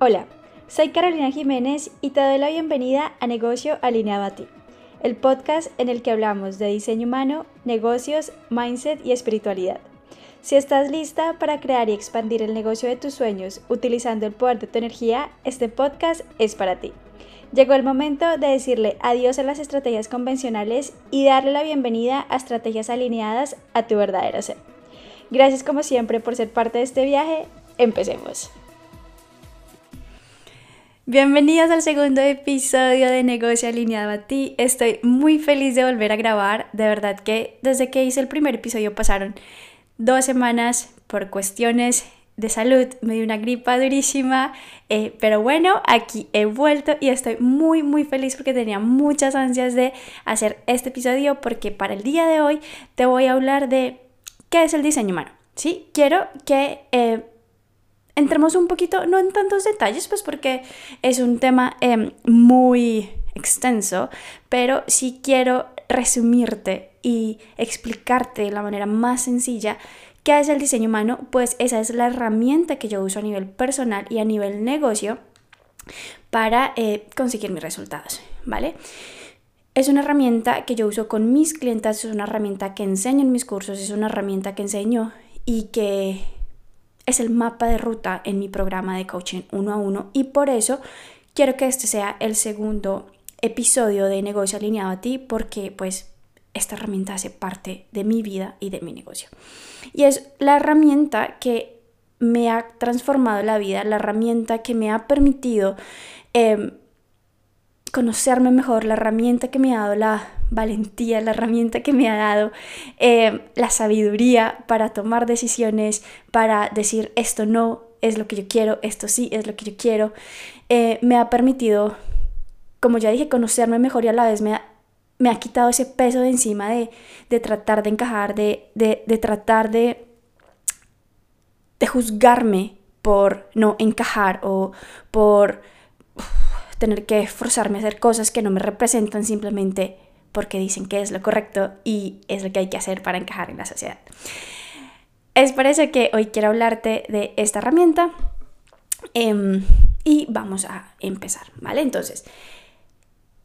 Hola, soy Carolina Jiménez y te doy la bienvenida a Negocio Alineado a ti, el podcast en el que hablamos de diseño humano, negocios, mindset y espiritualidad. Si estás lista para crear y expandir el negocio de tus sueños utilizando el poder de tu energía, este podcast es para ti. Llegó el momento de decirle adiós a las estrategias convencionales y darle la bienvenida a estrategias alineadas a tu verdadero ser. Gracias como siempre por ser parte de este viaje. Empecemos. Bienvenidos al segundo episodio de Negocio Alineado a ti. Estoy muy feliz de volver a grabar. De verdad que desde que hice el primer episodio pasaron dos semanas por cuestiones de salud. Me dio una gripa durísima. Eh, pero bueno, aquí he vuelto y estoy muy muy feliz porque tenía muchas ansias de hacer este episodio porque para el día de hoy te voy a hablar de qué es el diseño humano. ¿sí? Quiero que... Eh, entremos un poquito, no en tantos detalles, pues porque es un tema em, muy extenso, pero sí quiero resumirte y explicarte de la manera más sencilla qué es el diseño humano, pues esa es la herramienta que yo uso a nivel personal y a nivel negocio para eh, conseguir mis resultados, ¿vale? Es una herramienta que yo uso con mis clientes, es una herramienta que enseño en mis cursos, es una herramienta que enseño y que es el mapa de ruta en mi programa de coaching uno a uno y por eso quiero que este sea el segundo episodio de negocio alineado a ti porque pues esta herramienta hace parte de mi vida y de mi negocio. Y es la herramienta que me ha transformado la vida, la herramienta que me ha permitido em, conocerme mejor, la herramienta que me ha dado la valentía, la herramienta que me ha dado eh, la sabiduría para tomar decisiones, para decir esto no es lo que yo quiero, esto sí es lo que yo quiero, eh, me ha permitido, como ya dije, conocerme mejor y a la vez me ha, me ha quitado ese peso de encima de, de tratar de encajar, de, de, de tratar de, de juzgarme por no encajar o por tener que esforzarme a hacer cosas que no me representan simplemente porque dicen que es lo correcto y es lo que hay que hacer para encajar en la sociedad. Es por eso que hoy quiero hablarte de esta herramienta em, y vamos a empezar, ¿vale? Entonces,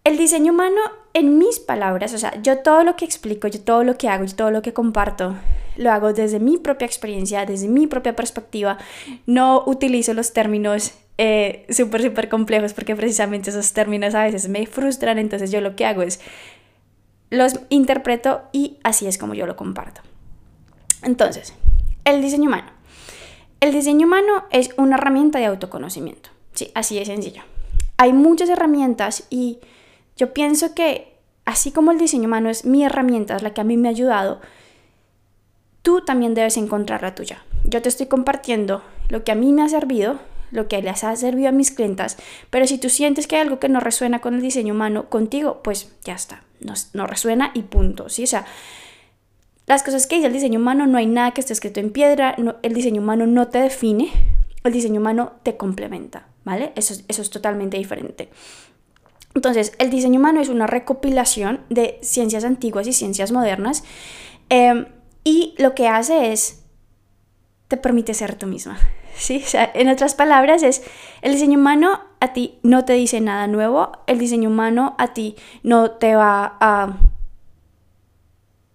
el diseño humano, en mis palabras, o sea, yo todo lo que explico, yo todo lo que hago, yo todo lo que comparto, lo hago desde mi propia experiencia, desde mi propia perspectiva. No utilizo los términos eh, súper, súper complejos porque precisamente esos términos a veces me frustran, entonces yo lo que hago es los interpreto y así es como yo lo comparto. Entonces, el diseño humano. El diseño humano es una herramienta de autoconocimiento. Sí, así de sencillo. Hay muchas herramientas y yo pienso que así como el diseño humano es mi herramienta, es la que a mí me ha ayudado, tú también debes encontrar la tuya. Yo te estoy compartiendo lo que a mí me ha servido, lo que les ha servido a mis clientas, pero si tú sientes que hay algo que no resuena con el diseño humano contigo, pues ya está, no, resuena y punto, ¿sí? O sea, las cosas que dice el diseño humano, no hay nada que esté escrito en piedra, el diseño humano no te define, el diseño humano te complementa, ¿vale? Eso, eso es totalmente diferente. Entonces, el diseño humano es una recopilación de ciencias antiguas y ciencias modernas em, y lo que hace es, te permite ser tú misma, ¿sí? O sea, en otras palabras, es el diseño humano a ti no te dice nada nuevo, el diseño humano a ti no te va a...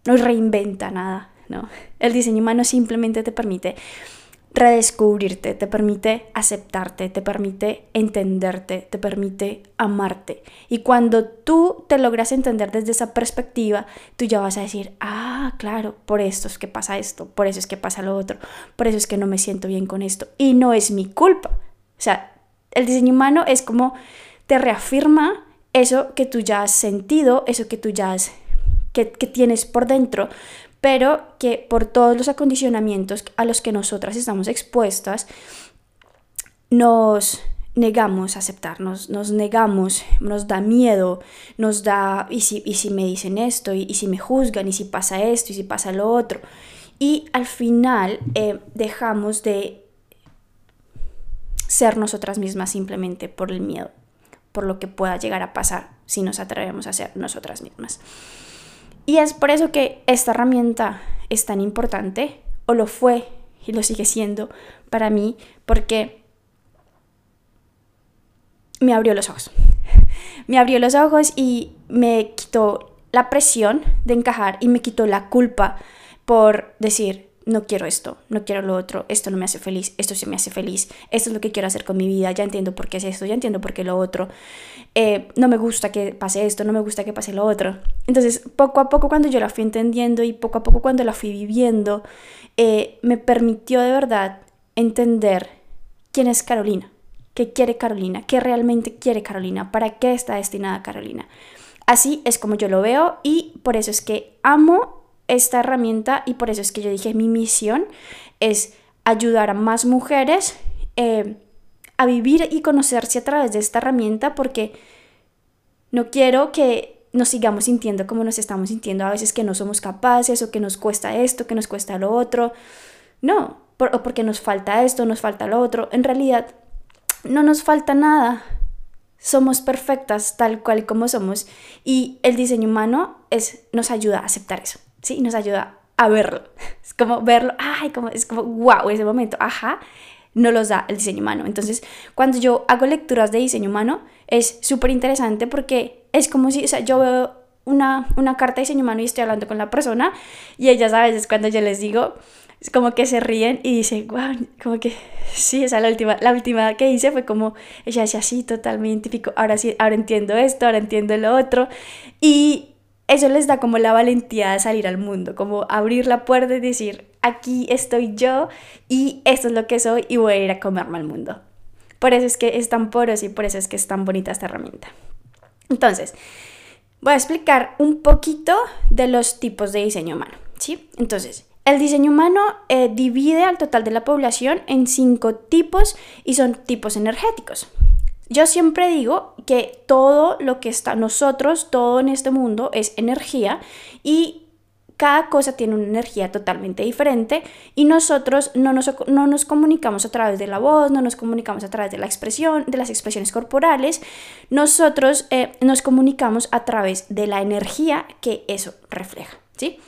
no reinventa nada, ¿no? El diseño humano simplemente te permite redescubrirte, te permite aceptarte, te permite entenderte, te permite amarte. Y cuando tú te logras entender desde esa perspectiva, tú ya vas a decir, ah, claro, por esto es que pasa esto, por eso es que pasa lo otro, por eso es que no me siento bien con esto. Y no es mi culpa. O sea, el diseño humano es como te reafirma eso que tú ya has sentido, eso que tú ya has, que, tienes por dentro, pero que por todos los acondicionamientos a los que nosotras estamos expuestas, nos negamos a aceptarnos, nos negamos, nos da miedo, nos da, y si, y si me dicen esto, y, si me juzgan, y si pasa esto, y si pasa lo otro. Y al final eh, dejamos de ser nosotras mismas simplemente por el miedo, por lo que pueda llegar a pasar si nos atrevemos a ser nosotras mismas. Y es por eso que esta herramienta es tan importante, o lo fue y lo sigue siendo para mí, porque me abrió los ojos. Me abrió los ojos y me quitó la presión de encajar y me quitó la culpa por decir, no quiero esto, no quiero lo otro, esto no me hace feliz, esto sí me hace feliz, esto es lo que quiero hacer con mi vida, ya entiendo por qué es esto, ya entiendo por qué lo otro, eh, no me gusta que pase esto, no me gusta que pase lo otro. Entonces, poco a poco cuando yo la fui entendiendo y poco a poco cuando la fui viviendo, eh, me permitió de verdad entender quién es Carolina, qué quiere Carolina, qué realmente quiere Carolina, para qué está destinada Carolina. Así es como yo lo veo y por eso es que amo esta herramienta y por eso es que yo dije mi misión es ayudar a más mujeres eh, a vivir y conocerse a través de esta herramienta porque no quiero que nos sigamos sintiendo como nos estamos sintiendo a veces que no somos capaces o que nos cuesta esto, que nos cuesta lo otro. No, o porque nos falta esto, nos falta lo otro. En realidad no nos falta nada. Somos perfectas tal cual como somos y el diseño humano es, nos ayuda a aceptar eso. ¿Sí? Nos ayuda a verlo. Es como verlo, ay, como, es como, wow, ese momento, ajá, no los da el diseño humano. Entonces, cuando yo hago lecturas de diseño humano, es súper interesante porque es como si, o sea, yo veo una, una carta de diseño humano y estoy hablando con la persona y ellas a veces cuando yo les digo, es como que se ríen y dicen, wow, como que sí, esa la última, la última que hice fue como, ella decía, sí, totalmente identifico, ahora sí, ahora entiendo esto, ahora entiendo lo otro. Y eso les da como la valentía de salir al mundo, como abrir la puerta y decir, aquí estoy yo y esto es lo que soy y voy a ir a comerme al mundo. Por eso es que es tan poroso y por eso es que es tan bonita esta herramienta. Entonces, voy a explicar un poquito de los tipos de diseño humano, ¿sí? Entonces, el diseño humano eh, divide al total de la población en cinco tipos y son tipos energéticos. Yo siempre digo que todo lo que está nosotros, todo en este mundo es energía y cada cosa tiene una energía totalmente diferente y nosotros no nos, no nos, comunicamos a través de la voz, no nos comunicamos a través de la expresión, de las expresiones corporales, nosotros eh, nos comunicamos a través de la energía que eso refleja, ¿sí?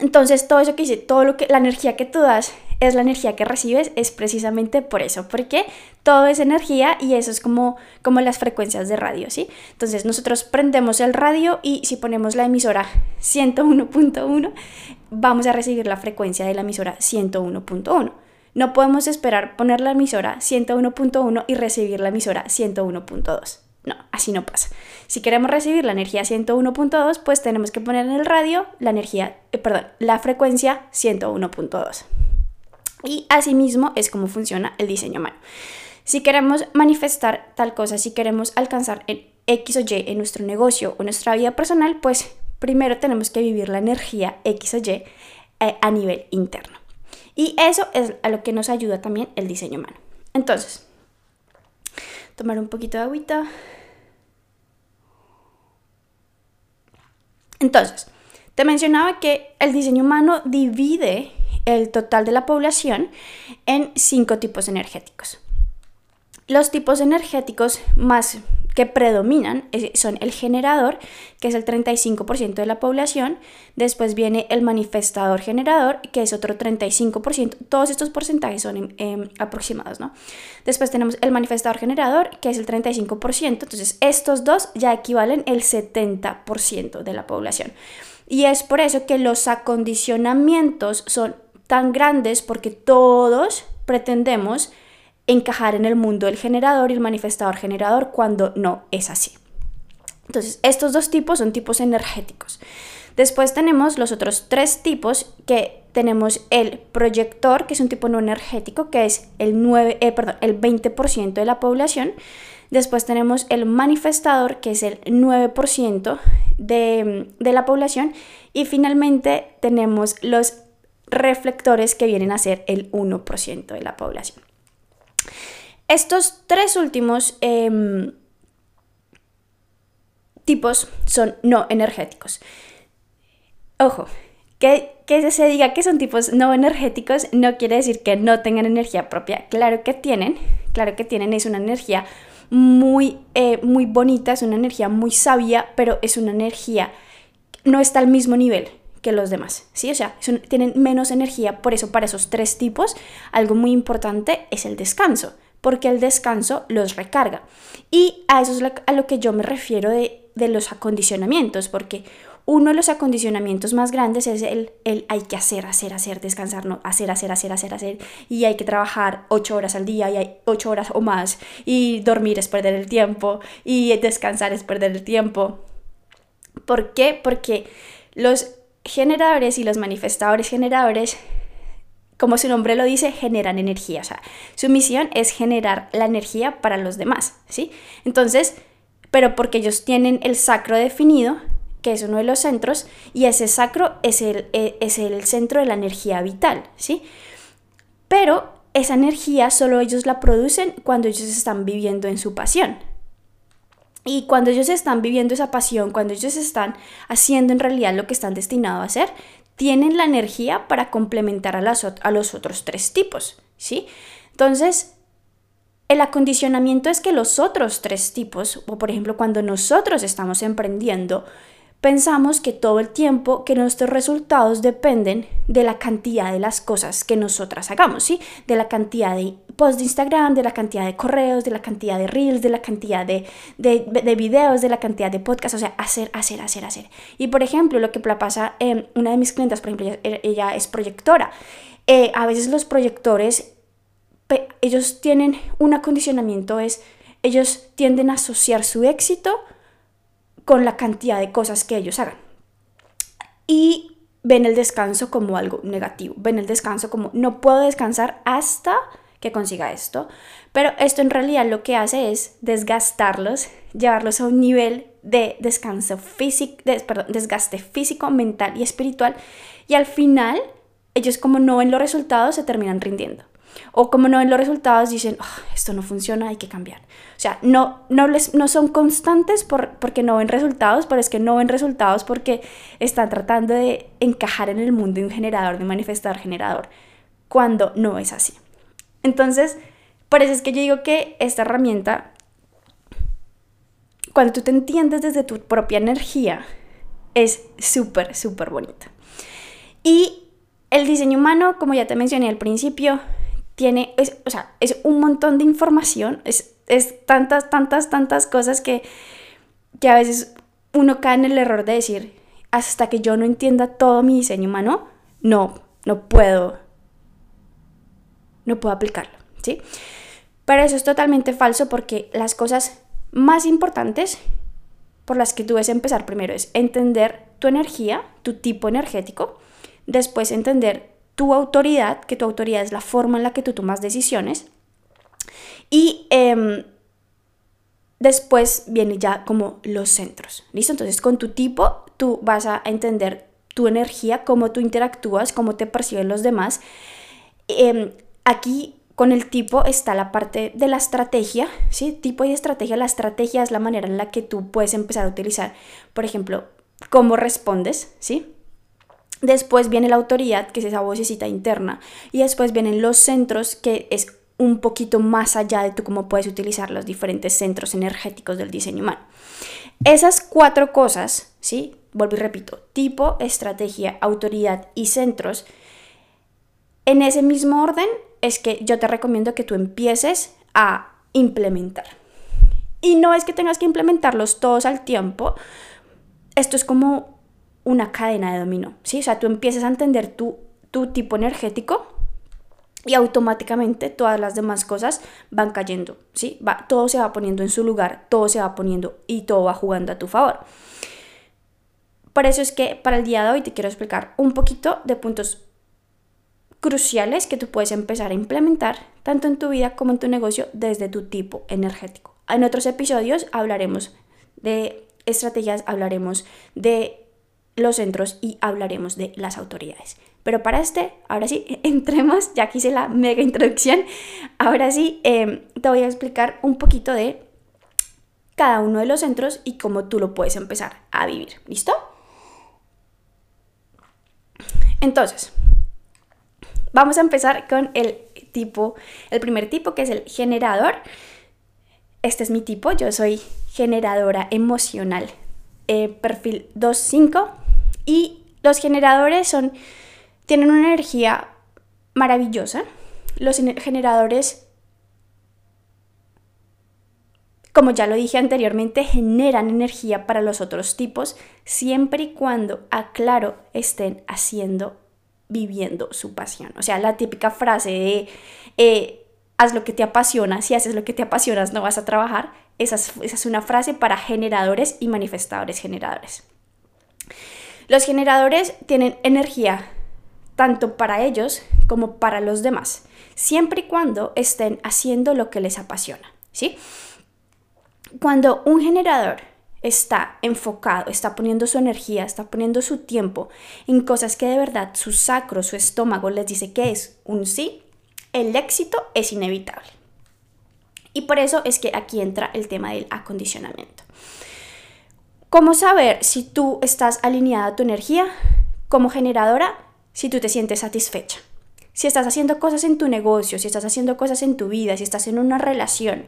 Entonces todo eso que dice, todo lo que la energía que tú das es la energía que recibes, es precisamente por eso, porque todo es energía y eso es como, como las frecuencias de radio, ¿sí? Entonces nosotros prendemos el radio y si ponemos la emisora 101.1, vamos a recibir la frecuencia de la emisora 101.1. No podemos esperar poner la emisora 101.1 y recibir la emisora 101.2. No, así no pasa. Si queremos recibir la energía 101.2, pues tenemos que poner en el radio la energía, eh, perdón, la frecuencia 101.2. Y asimismo es como funciona el diseño humano. Si queremos manifestar tal cosa, si queremos alcanzar en X o Y en nuestro negocio o nuestra vida personal, pues primero tenemos que vivir la energía X o Y eh, a nivel interno. Y eso es a lo que nos ayuda también el diseño humano. Entonces, tomar un poquito de agüita. Entonces, te mencionaba que el diseño humano divide el total de la población en cinco tipos energéticos. Los tipos energéticos más que predominan son el generador, que es el 35% de la población, después viene el manifestador generador, que es otro 35%, todos estos porcentajes son em, em, aproximados, ¿no? Después tenemos el manifestador generador, que es el 35%, entonces estos dos ya equivalen el 70% de la población. Y es por eso que los acondicionamientos son tan grandes porque todos pretendemos encajar en el mundo del generador y el manifestador generador cuando no es así. Entonces, estos dos tipos son tipos energéticos. Después tenemos los otros tres tipos que tenemos el proyector, que es un tipo no energético, que es el, 9, eh, perdón, el 20% de la población. Después tenemos el manifestador, que es el 9% de, de la población. Y finalmente tenemos los reflectores que vienen a ser el 1% de la población. Estos tres últimos em, tipos son no energéticos. Ojo, que, se diga que son tipos no energéticos no quiere decir que no tengan energía propia. Claro que tienen, claro que tienen, es una energía muy, eh, muy bonita, es una energía muy sabia, pero es una energía, no está al mismo nivel que los demás, ¿sí? O sea, tienen menos energía, por eso para esos tres tipos algo muy importante es el descanso, porque el descanso los recarga. Y a eso es a lo que yo me refiero de, de los acondicionamientos, porque uno de los acondicionamientos más grandes es el, el hay que hacer, hacer, hacer, descansar, no, hacer, hacer, hacer, hacer, hacer, y hay que trabajar ocho horas al día y hay ocho horas o más, y dormir es perder el tiempo, y descansar es perder el tiempo. ¿Por qué? Porque los generadores y los manifestadores generadores como su nombre lo dice, generan energía. O sea, su misión es generar la energía para los demás, ¿sí? Entonces, pero porque ellos tienen el sacro definido, que es uno de los centros, y ese sacro es el, e, es el centro de la energía vital, ¿sí? Pero esa energía solo ellos la producen cuando ellos están viviendo en su pasión. Y cuando ellos están viviendo esa pasión, cuando ellos están haciendo en realidad lo que están destinados a hacer, tienen la energía para complementar a, las, a los otros tres tipos, ¿sí? Entonces, el acondicionamiento es que los otros tres tipos, o por ejemplo cuando nosotros estamos emprendiendo, pensamos que todo el tiempo que nuestros resultados dependen de la cantidad de las cosas que nosotras hagamos, ¿sí? De la cantidad de posts de Instagram, de la cantidad de correos, de la cantidad de reels, de la cantidad de, de, de videos, de la cantidad de podcasts, o sea, hacer, hacer, hacer, hacer. Y por ejemplo, lo que pasa, en una de mis clientas, por ejemplo, ella, es proyectora. Eh, a veces los proyectores, ellos tienen un acondicionamiento, es, ellos tienden a asociar su éxito con la cantidad de cosas que ellos hagan. Y ven el descanso como algo negativo, ven el descanso como no puedo descansar hasta que consiga esto, pero esto en realidad lo que hace es desgastarlos, llevarlos a un nivel de descanso físico, desgaste físico, mental y espiritual y al final ellos como no ven los resultados se terminan rindiendo. O como no ven los resultados, dicen, ah, esto no funciona, hay que cambiar. O sea, no, no, les, no son constantes por, porque no ven resultados, pero es que no ven resultados porque están tratando de encajar en el mundo de un generador, de manifestar generador, cuando no es así. Entonces, por eso es que yo digo que esta herramienta, cuando tú te entiendes desde tu propia energía, es súper, súper bonita. Y el diseño humano, como ya te mencioné al principio, tiene, es, o sea, es un montón de información, es, es tantas, tantas, tantas cosas que, que a veces uno cae en el error de decir, hasta que yo no entienda todo mi diseño humano, no, no puedo, no puedo aplicarlo, ¿sí? Pero eso es totalmente falso porque las cosas más importantes por las que tú debes empezar primero es entender tu energía, tu tipo energético, después entender tu autoridad, que tu autoridad es la forma en la que tú tomas decisiones. Y em, después viene ya como los centros. ¿Listo? Entonces con tu tipo tú vas a entender tu energía, cómo tú interactúas, cómo te perciben los demás. Em, aquí con el tipo está la parte de la estrategia, ¿sí? Tipo y estrategia. La estrategia es la manera en la que tú puedes empezar a utilizar, por ejemplo, cómo respondes, ¿sí? Después viene la autoridad, que es esa vocecita interna. Y después vienen los centros, que es un poquito más allá de tú cómo puedes utilizar los diferentes centros energéticos del diseño humano. Esas cuatro cosas, ¿sí? Vuelvo y repito, tipo, estrategia, autoridad y centros. En ese mismo orden es que yo te recomiendo que tú empieces a implementar. Y no es que tengas que implementarlos todos al tiempo. Esto es como una cadena de dominó, ¿sí? O sea, tú empiezas a entender tu, tu tipo energético y automáticamente todas las demás cosas van cayendo, ¿sí? Va, todo se va poniendo en su lugar, todo se va poniendo y todo va jugando a tu favor. Por eso es que para el día de hoy te quiero explicar un poquito de puntos cruciales que tú puedes empezar a implementar tanto en tu vida como en tu negocio desde tu tipo energético. En otros episodios hablaremos de estrategias, hablaremos de los centros y hablaremos de las autoridades. Pero para este, ahora sí, entremos, ya que hice la mega introducción, ahora sí em, te voy a explicar un poquito de cada uno de los centros y cómo tú lo puedes empezar a vivir. ¿Listo? Entonces, vamos a empezar con el tipo, el primer tipo que es el generador. Este es mi tipo, yo soy generadora emocional, eh, perfil 2.5 y los generadores tienen una energía maravillosa. Los generadores como ya lo dije anteriormente, generan energía para los otros tipos siempre y cuando, aclaro, estén haciendo, viviendo su pasión. O sea, la típica frase de eh, haz lo que te apasiona, si haces lo que te apasionas no vas a trabajar, esa es una frase para generadores y manifestadores generadores. Los generadores tienen energía tanto para ellos como para los demás, siempre y cuando estén haciendo lo que les apasiona, ¿sí? Cuando un generador está enfocado, está poniendo su energía, está poniendo su tiempo en cosas que de verdad su sacro, su estómago les dice que es un sí, el éxito es inevitable. Y por eso es que aquí entra el tema del acondicionamiento. ¿Cómo saber si tú estás alineada a tu energía como generadora? Si tú te sientes satisfecha. Si estás haciendo cosas en tu negocio, si estás haciendo cosas en tu vida, si estás en una relación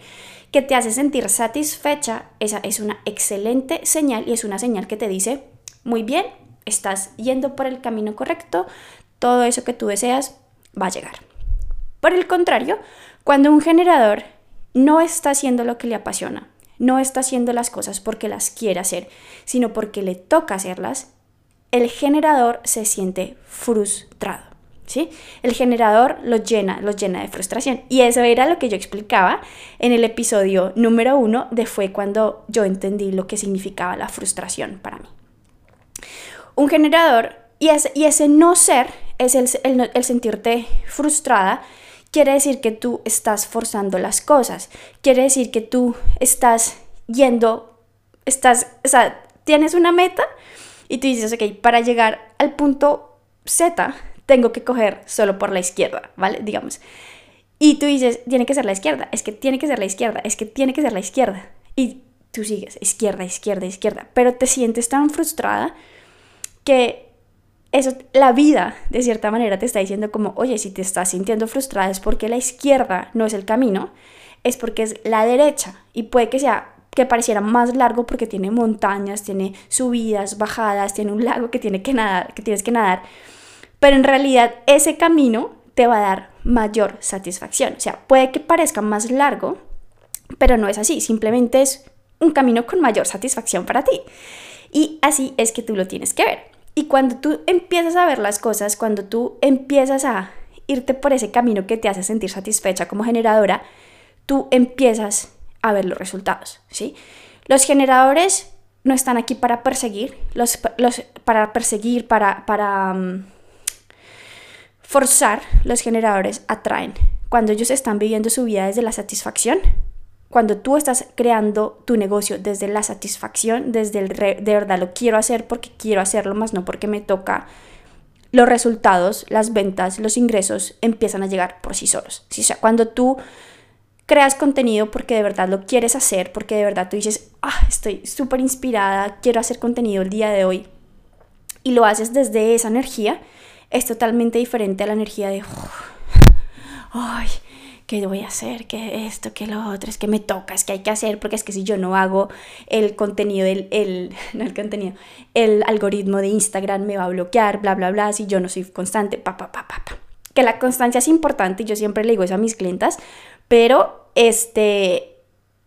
que te hace sentir satisfecha, esa es una excelente señal y es una señal que te dice, muy bien, estás yendo por el camino correcto, todo eso que tú deseas va a llegar. Por el contrario, cuando un generador no está haciendo lo que le apasiona, no está haciendo las cosas porque las quiere hacer, sino porque le toca hacerlas, el generador se siente frustrado. ¿Sí? El generador lo llena, lo llena de frustración. Y eso era lo que yo explicaba en el episodio número uno de fue cuando yo entendí lo que significaba la frustración para mí. Un generador, y ese, no ser, es el sentirte frustrada, quiere decir que tú estás forzando las cosas, quiere decir que tú estás yendo, estás, o sea, tienes una meta y tú dices, ok, para llegar al punto Z tengo que coger solo por la izquierda, ¿vale? Digamos. Y tú dices, tiene que ser la izquierda, es que tiene que ser la izquierda, es que tiene que ser la izquierda. Y tú sigues, izquierda, izquierda, izquierda, pero te sientes tan frustrada que eso, la vida, de cierta manera, te está diciendo como, oye, si te estás sintiendo frustrada es porque la izquierda no es el camino, es porque es la derecha. Y puede que sea que pareciera más largo porque tiene montañas, tiene subidas, bajadas, tiene un lago que, tiene que, nadar, que tienes que nadar. Pero en realidad ese camino te va a dar mayor satisfacción. O sea, puede que parezca más largo, pero no es así. Simplemente es un camino con mayor satisfacción para ti. Y así es que tú lo tienes que ver. Y cuando tú empiezas a ver las cosas, cuando tú empiezas a irte por ese camino que te hace sentir satisfecha como generadora, tú empiezas a ver los resultados, ¿sí? Los generadores no están aquí para perseguir, los, para perseguir, para, mm, forzar, los generadores atraen. Cuando ellos están viviendo su vida desde la satisfacción, cuando tú estás creando tu negocio desde la satisfacción, desde el de verdad lo quiero hacer porque quiero hacerlo, más no porque me toca, los resultados, las ventas, los ingresos empiezan a llegar por sí solos. O sea, cuando tú creas contenido porque de verdad lo quieres hacer, porque de verdad tú dices, ah, estoy súper inspirada, quiero hacer contenido el día de hoy, y lo haces desde esa energía, es totalmente diferente a la energía de, ay, ¿qué voy a hacer? ¿Qué esto? ¿Qué lo otro? Es que me toca, es que hay que hacer, porque es que si yo no hago el contenido, el, el, el contenido, el algoritmo de Instagram me va a bloquear, bla, bla, bla, si yo no soy constante, pa, pa, pa, pa, pa. Que la constancia es importante y yo siempre le digo eso a mis clientas, pero este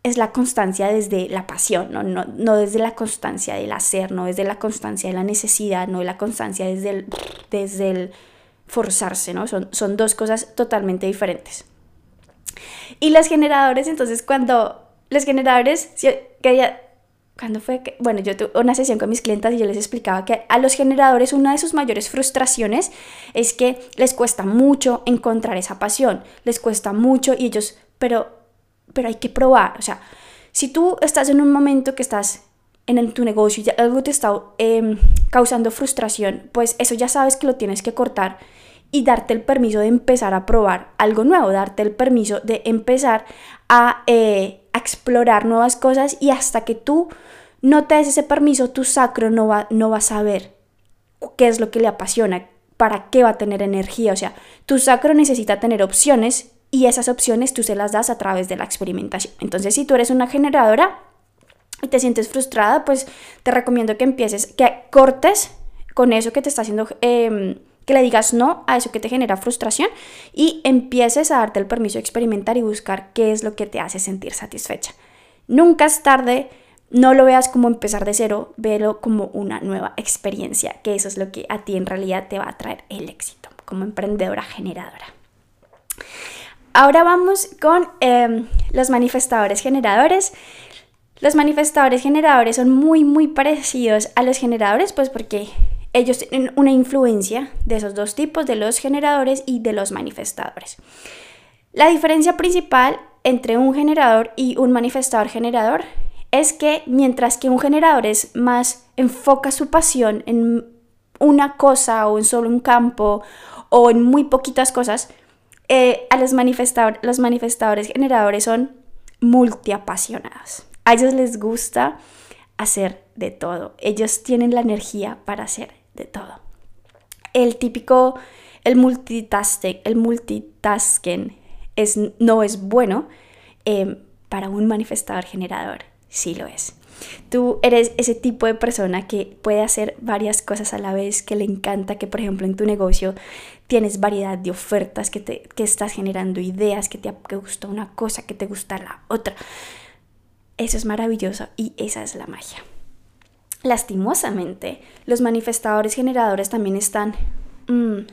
es la constancia desde la pasión, ¿no? No, no desde la constancia del hacer, no desde la constancia de la necesidad, no de la constancia desde el, desde el forzarse, ¿no? Son, son dos cosas totalmente diferentes. Y los generadores, entonces cuando los generadores, que cuando fue que, bueno, yo tuve una sesión con mis clientes y yo les explicaba que a los generadores una de sus mayores frustraciones es que les cuesta mucho encontrar esa pasión, les cuesta mucho y ellos, pero, pero hay que probar, o sea, si tú estás en un momento que estás en tu negocio y algo te está em, causando frustración, pues eso ya sabes que lo tienes que cortar y darte el permiso de empezar a probar algo nuevo, darte el permiso de empezar a, eh, explorar nuevas cosas y hasta que tú no te des ese permiso, tu sacro no va, no va a saber qué es lo que le apasiona, para qué va a tener energía. O sea, tu sacro necesita tener opciones y esas opciones tú se las das a través de la experimentación. Entonces, si tú eres una generadora y te sientes frustrada, pues te recomiendo que empieces, que cortes con eso que te está haciendo... Em, que le digas no a eso que te genera frustración y empieces a darte el permiso de experimentar y buscar qué es lo que te hace sentir satisfecha. Nunca es tarde, no lo veas como empezar de cero, véelo como una nueva experiencia, que eso es lo que a ti en realidad te va a traer el éxito como emprendedora generadora. Ahora vamos con em, los manifestadores generadores. Los manifestadores generadores son muy, muy parecidos a los generadores, pues porque ellos tienen una influencia de esos dos tipos, de los generadores y de los manifestadores. La diferencia principal entre un generador y un manifestador generador es que mientras que un generador es más enfoca su pasión en una cosa o en solo un campo o en muy poquitas cosas, eh, a los, los manifestadores generadores son multiapasionados. A ellos les gusta hacer de todo. Ellos tienen la energía para hacer de todo. El típico, el multitasking, el es, no es bueno eh, para un manifestador generador, sí lo es. Tú eres ese tipo de persona que puede hacer varias cosas a la vez, que le encanta, que por ejemplo en tu negocio tienes variedad de ofertas, que, te, que estás generando ideas, que te gusta una cosa, que te gusta la otra. Eso es maravilloso y esa es la magia. Lastimosamente, los manifestadores generadores también están mm,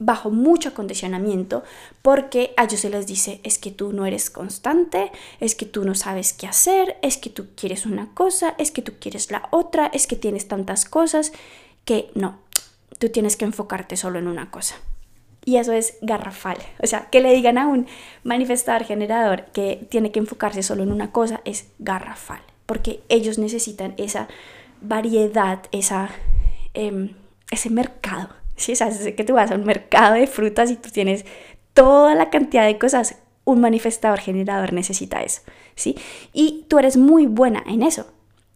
bajo mucho acondicionamiento porque a ellos se les dice es que tú no eres constante, es que tú no sabes qué hacer, es que tú quieres una cosa, es que tú quieres la otra, es que tienes tantas cosas que no, tú tienes que enfocarte solo en una cosa. Y eso es garrafal. O sea, que le digan a un manifestador generador que tiene que enfocarse solo en una cosa es garrafal. Porque ellos necesitan esa variedad, esa, em, ese mercado si sabes que tú vas a un mercado de frutas y tú tienes toda la cantidad de cosas, un manifestador generador necesita eso, ¿sí? Y tú eres muy buena en eso.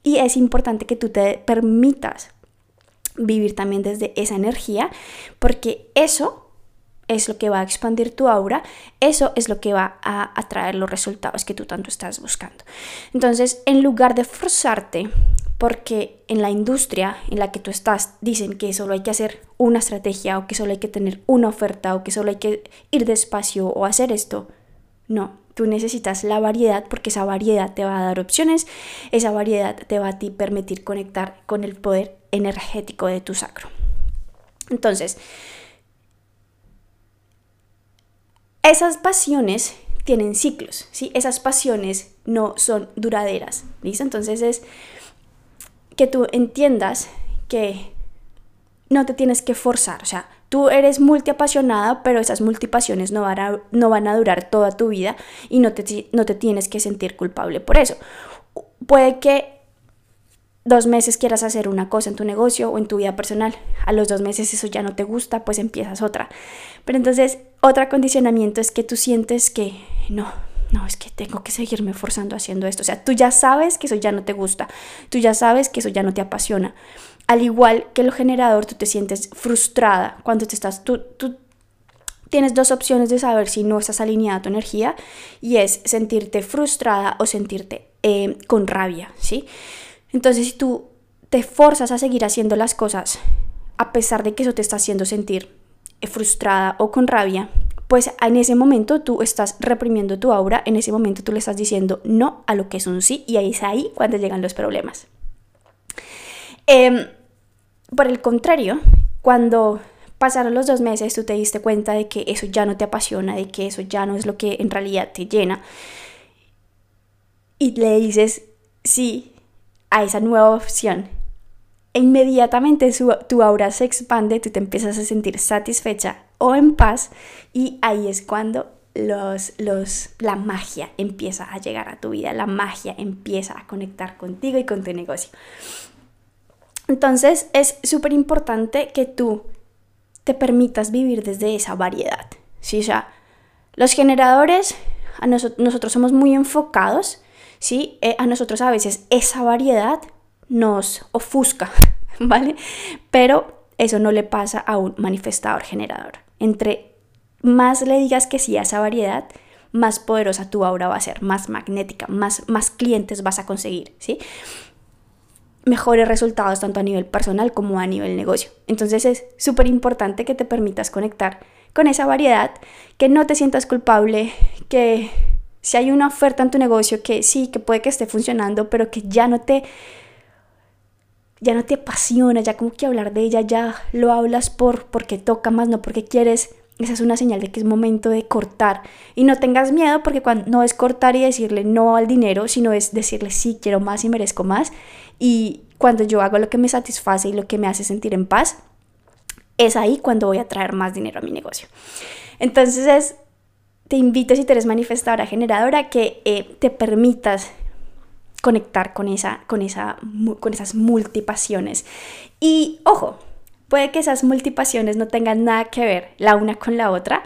Y es importante que tú te permitas vivir también desde esa energía, porque eso es lo que va a expandir tu aura, eso es lo que va a atraer los resultados que tú tanto estás buscando. Entonces, en lugar de forzarte porque en la industria en la que tú estás dicen que solo hay que hacer una estrategia o que solo hay que tener una oferta o que solo hay que ir despacio o hacer esto. No, tú necesitas la variedad porque esa variedad te va a dar opciones, esa variedad te va a ti permitir conectar con el poder energético de tu sacro. Entonces, esas pasiones tienen ciclos, ¿sí? Esas pasiones no son duraderas, ¿listo? Entonces es que tú entiendas que no te tienes que forzar, o sea, tú eres multiapasionada, pero esas multipasiones no van a, no van a durar toda tu vida y no te, no te tienes que sentir culpable por eso. Puede que dos meses quieras hacer una cosa en tu negocio o en tu vida personal, a los dos meses eso ya no te gusta, pues empiezas otra. Pero entonces, otro acondicionamiento es que tú sientes que no, no, es que tengo que seguirme forzando haciendo esto. O sea, tú ya sabes que eso ya no te gusta, tú ya sabes que eso ya no te apasiona. Al igual que lo generador, tú te sientes frustrada cuando te estás, tú, tú tienes dos opciones de saber si no estás alineada a tu energía y es sentirte frustrada o sentirte eh, con rabia, ¿sí? Entonces, si tú te forzas a seguir haciendo las cosas a pesar de que eso te está haciendo sentir eh, frustrada o con rabia, pues en ese momento tú estás reprimiendo tu aura, en ese momento tú le estás diciendo no a lo que es un sí y es ahí cuando llegan los problemas. Em, por el contrario, cuando pasaron los dos meses tú te diste cuenta de que eso ya no te apasiona, de que eso ya no es lo que en realidad te llena y le dices sí a esa nueva opción, inmediatamente tu aura se expande, tú te empiezas a sentir satisfecha o en paz y ahí es cuando los, los, la magia empieza a llegar a tu vida, la magia empieza a conectar contigo y con tu negocio. Entonces es súper importante que tú te permitas vivir desde esa variedad. ¿sí? O sea, los generadores, a nosotros somos muy enfocados, ¿sí? Eh, a nosotros a veces esa variedad nos ofusca, ¿vale? Pero eso no le pasa a un manifestador generador. Entre más le digas que sí a esa variedad, más poderosa tu aura va a ser, más magnética, más, más clientes vas a conseguir, ¿sí? Mejores resultados tanto a nivel personal como a nivel negocio. Entonces es súper importante que te permitas conectar con esa variedad, que no te sientas culpable, que Si hay una oferta en tu negocio que sí, que puede que esté funcionando, pero que ya no te ya no te apasiona, ya como que hablar de ella ya lo hablas por porque toca más, no porque quieres, esa es una señal de que es momento de cortar. Y no tengas miedo porque cuando no es cortar y decirle no al dinero, sino es decirle sí, quiero más y merezco más. Y cuando yo hago lo que me satisface y lo que me hace sentir en paz, es ahí cuando voy a traer más dinero a mi negocio. Entonces es, te invito si tú eres manifestadora generadora que eh, te permitas conectar con, esa, con, esa, con esas multipasiones. Y ojo, puede que esas multipasiones no tengan nada que ver la una con la otra,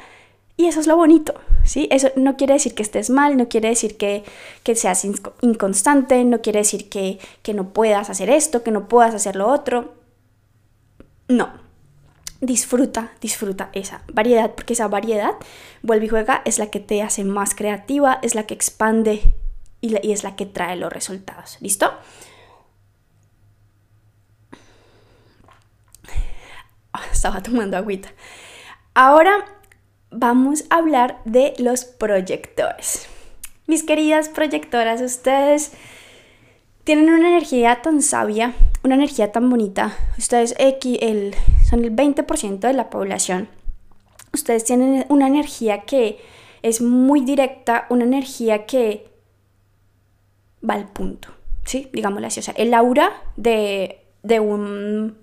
y eso es lo bonito, ¿sí? Eso no quiere decir que estés mal, no quiere decir que, que seas inconstante, no quiere decir que, que no puedas hacer esto, que no puedas hacer lo otro. No, disfruta, disfruta esa variedad, porque esa variedad, vuelve y juega, es la que te hace más creativa, es la que expande y, es la que trae los resultados. ¿Listo? Ah, estaba tomando agüita. Ahora vamos a hablar de los proyectores. Mis queridas proyectoras, ustedes tienen una energía tan sabia, una energía tan bonita. Ustedes son el 20% de la población. Ustedes tienen una energía que es muy directa, una energía que va al punto, ¿sí? Digámoslo así. O sea, el aura de, un,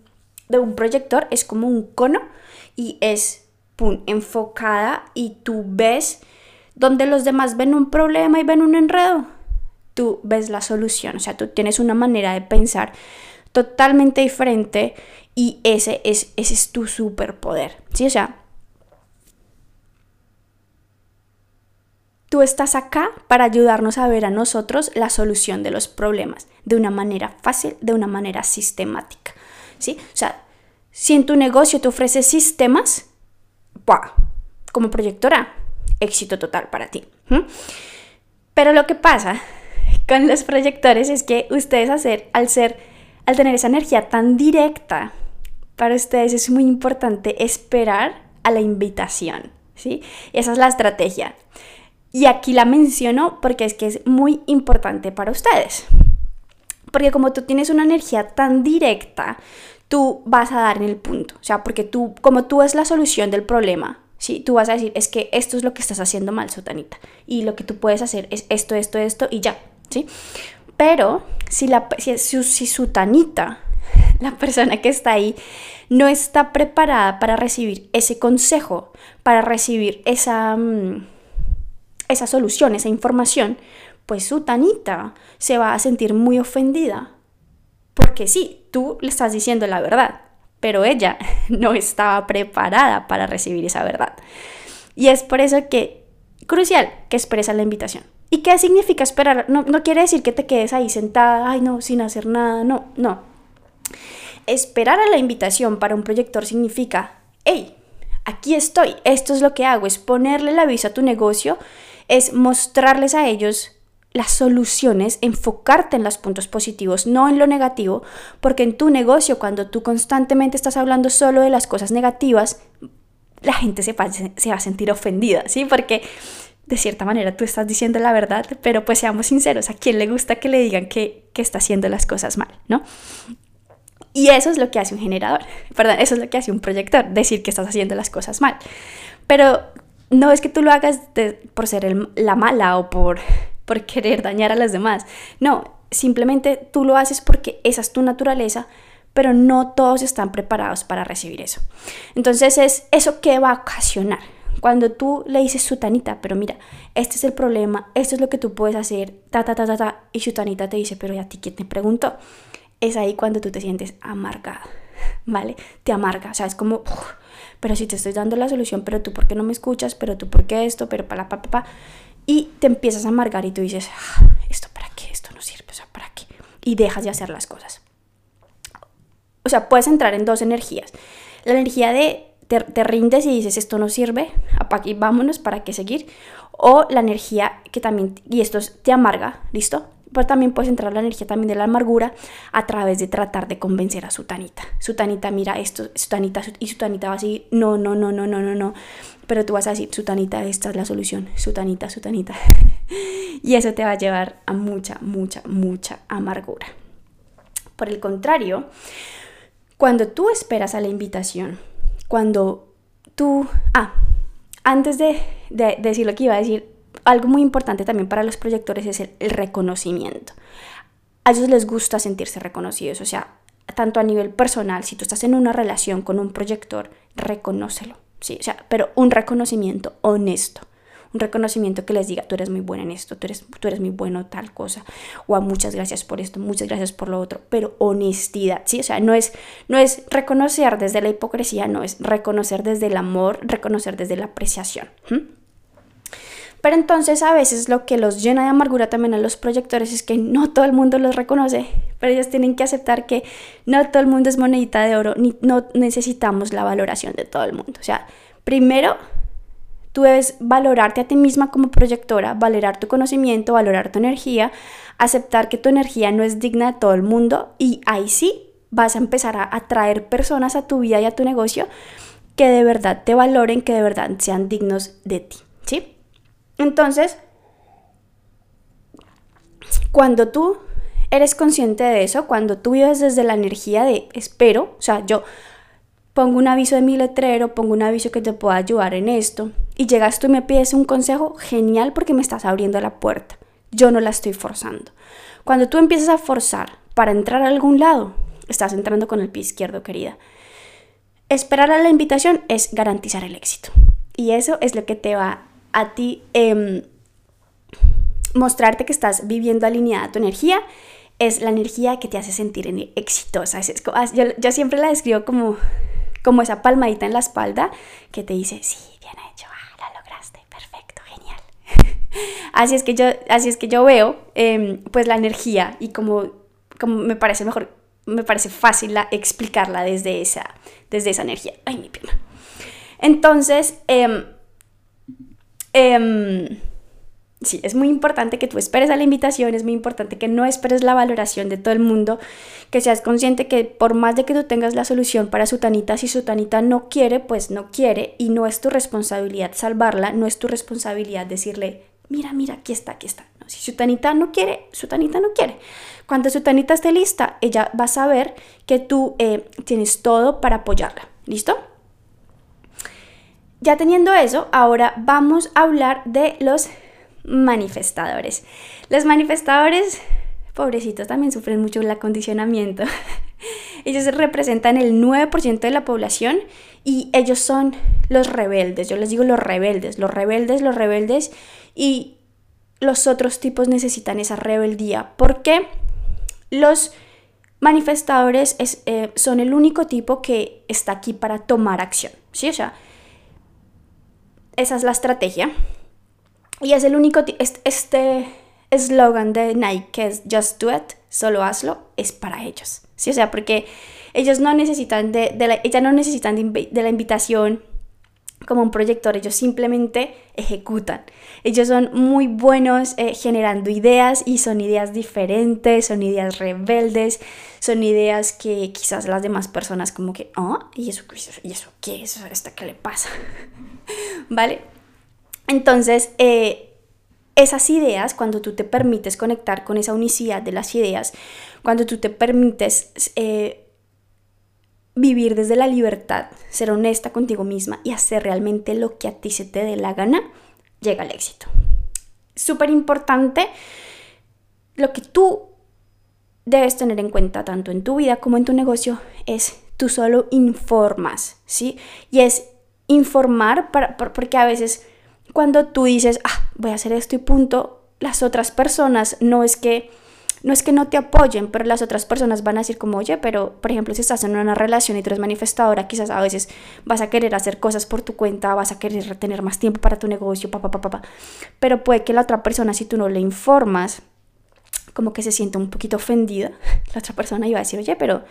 de un proyector es como un cono y es pum, enfocada y tú ves donde los demás ven un problema y ven un enredo, tú ves la solución. O sea, tú tienes una manera de pensar totalmente diferente y ese es, ese es tu superpoder, ¿sí? O sea, Tú estás acá para ayudarnos a ver a nosotros la solución de los problemas de una manera fácil, de una manera sistemática. ¿sí? O sea, si en tu negocio te ofreces sistemas, como proyectora, éxito total para ti. Pero lo que pasa con los proyectores es que ustedes hacer, al ser, al tener esa energía tan directa, para ustedes es muy importante esperar a la invitación. ¿sí? Esa es la estrategia. Y aquí la menciono porque es que es muy importante para ustedes. Porque como tú tienes una energía tan directa, tú vas a dar en el punto. O sea, porque tú, como tú es la solución del problema, ¿sí? Tú vas a decir, es que esto es lo que estás haciendo mal, Sutanita. Y lo que tú puedes hacer es esto, esto, esto y ya, ¿sí? Pero si, la, si, si Sutanita, la persona que está ahí, no está preparada para recibir ese consejo, para recibir esa... Mm, esa solución, esa información, pues su tanita se va a sentir muy ofendida. Porque sí, tú le estás diciendo la verdad, pero ella no estaba preparada para recibir esa verdad. Y es por eso que, crucial, que expresa la invitación. ¿Y qué significa esperar? No, no quiere decir que te quedes ahí sentada, ay no, sin hacer nada, no, no. Esperar a la invitación para un proyector significa, hey, aquí estoy, esto es lo que hago, es ponerle el aviso a tu negocio es mostrarles a ellos las soluciones, enfocarte en los puntos positivos, no en lo negativo, porque en tu negocio, cuando tú constantemente estás hablando solo de las cosas negativas, la gente se va, se va a sentir ofendida, ¿sí? Porque de cierta manera tú estás diciendo la verdad, pero pues seamos sinceros, ¿a quién le gusta que le digan que, que está haciendo las cosas mal, ¿no? Y eso es lo que hace un generador, perdón, eso es lo que hace un proyector, decir que estás haciendo las cosas mal. Pero no es que tú lo hagas por ser la mala o por, por querer dañar a las demás. No, simplemente tú lo haces porque esa es tu naturaleza, pero no todos están preparados para recibir eso. Entonces es eso que va a ocasionar. Cuando tú le dices Sutanita, pero mira, este es el problema, esto es lo que tú puedes hacer, ta, ta, ta, ta, ta, y Sutanita te dice, pero ¿y a ti quién te preguntó? Es ahí cuando tú te sientes amargada, ¿vale? Te amarga, o sea, es como, pero si te estoy dando la solución, pero tú por qué no me escuchas, pero tú por qué esto, pero para, pa, pa, pa. Y te empiezas a amargar y tú dices, ah, esto para qué, esto no sirve, o sea, para qué. Y dejas de hacer las cosas. O sea, puedes entrar en dos energías. La energía de te, te rindes y dices, esto no sirve, aquí vámonos, ¿para qué seguir? O la energía que también, y esto te amarga, ¿listo? Pero también puedes entrar la energía también de la amargura a través de tratar de convencer a su tanita. Su tanita mira esto, su tanita y su tanita va a decir, no, no, no, no, no, no, no. Pero tú vas a decir, su tanita, esta es la solución, su tanita, su tanita. y eso te va a llevar a mucha, mucha, mucha amargura. Por el contrario, cuando tú esperas a la invitación, cuando tú... Ah, antes de, decir lo que iba a decir, algo muy importante también para los proyectores es el, reconocimiento. A ellos les gusta sentirse reconocidos, o sea, tanto a nivel personal, si tú estás en una relación con un proyector, reconócelo, sí, o sea, pero un reconocimiento honesto un reconocimiento que les diga, tú eres muy buena en esto, tú eres, tú eres muy bueno tal cosa, o a muchas gracias por esto, muchas gracias por lo otro, pero honestidad, ¿sí? O sea, no es, no es reconocer desde la hipocresía, no es reconocer desde el amor, reconocer desde la apreciación. Pero entonces a veces lo que los llena de amargura también a los proyectores es que no todo el mundo los reconoce, pero ellos tienen que aceptar que no todo el mundo es monedita de oro, ni no necesitamos la valoración de todo el mundo. O sea, primero Tú debes valorarte a ti misma como proyectora, valorar tu conocimiento, valorar tu energía, aceptar que tu energía no es digna de todo el mundo y ahí sí vas a empezar a atraer personas a tu vida y a tu negocio que de verdad te valoren, que de verdad sean dignos de ti, ¿sí? Entonces, cuando tú eres consciente de eso, cuando tú vives desde la energía de espero, o sea, yo pongo un aviso de mi letrero, pongo un aviso que te pueda ayudar en esto, y llegas tú y me pides un consejo, genial porque me estás abriendo la puerta. Yo no la estoy forzando. Cuando tú empiezas a forzar para entrar a algún lado, estás entrando con el pie izquierdo, querida. Esperar a la invitación es garantizar el éxito. Y eso es lo que te va a ti eh, mostrarte que estás viviendo alineada tu energía. Es la energía que te hace sentir exitosa. Yo, siempre la describo como como esa palmadita en la espalda que te dice, sí, bien hecho, ah, lo lograste, perfecto, genial. así, es que yo, así es que yo veo em, pues la energía y como, como me parece mejor, me parece fácil la, explicarla desde esa, desde esa energía. Ay, mi pierna. Entonces, eh, sí, es muy importante que tú esperes a la invitación, es muy importante que no esperes la valoración de todo el mundo, que seas consciente que por más de que tú tengas la solución para su tanita, si su tanita no quiere, pues no quiere y no es tu responsabilidad salvarla, no es tu responsabilidad decirle, mira, mira, aquí está, aquí está. si su tanita no quiere, su tanita no quiere. Cuando su tanita esté lista, ella va a saber que tú eh, tienes todo para apoyarla. ¿Listo? Ya teniendo eso, ahora vamos a hablar de los manifestadores. Los manifestadores, pobrecitos, también sufren mucho el acondicionamiento. ellos representan el 9% de la población y ellos son los rebeldes. Yo les digo los rebeldes, los rebeldes, los rebeldes y los otros tipos necesitan esa rebeldía. porque Los manifestadores eh, son el único tipo que está aquí para tomar acción. ¿Sí? O sea, esa es la estrategia. Y es el único, este eslogan de Nike que es Just Do It, solo hazlo, es para ellos. ¿sí? O sea, porque ellos no necesitan de, la, no necesitan de, la invitación como un proyector, ellos simplemente ejecutan. Ellos son muy buenos eh, generando ideas y son ideas diferentes, son ideas rebeldes, son ideas que quizás las demás personas como que, oh, ¿y eso, ¿y eso qué es? ¿Esto qué le pasa? ¿Vale? Entonces, eh, esas ideas, cuando tú te permites conectar con esa unicidad de las ideas, cuando tú te permites eh, vivir desde la libertad, ser honesta contigo misma y hacer realmente lo que a ti se te dé la gana, llega el éxito. Súper importante lo que tú debes tener en cuenta tanto en tu vida como en tu negocio es tú solo informas, ¿sí? Y es informar para, porque a veces cuando tú dices, ah, voy a hacer esto y punto, las otras personas no es que no es que no te apoyen, pero las otras personas van a decir como, oye, pero por ejemplo, si estás en una relación y tú eres manifestadora, quizás a veces vas a querer hacer cosas por tu cuenta, vas a querer tener más tiempo para tu negocio, papá, papá, papá. Pero puede que la otra persona, si tú no le informas, como que se sienta un poquito ofendida, la otra persona iba a decir, oye, pero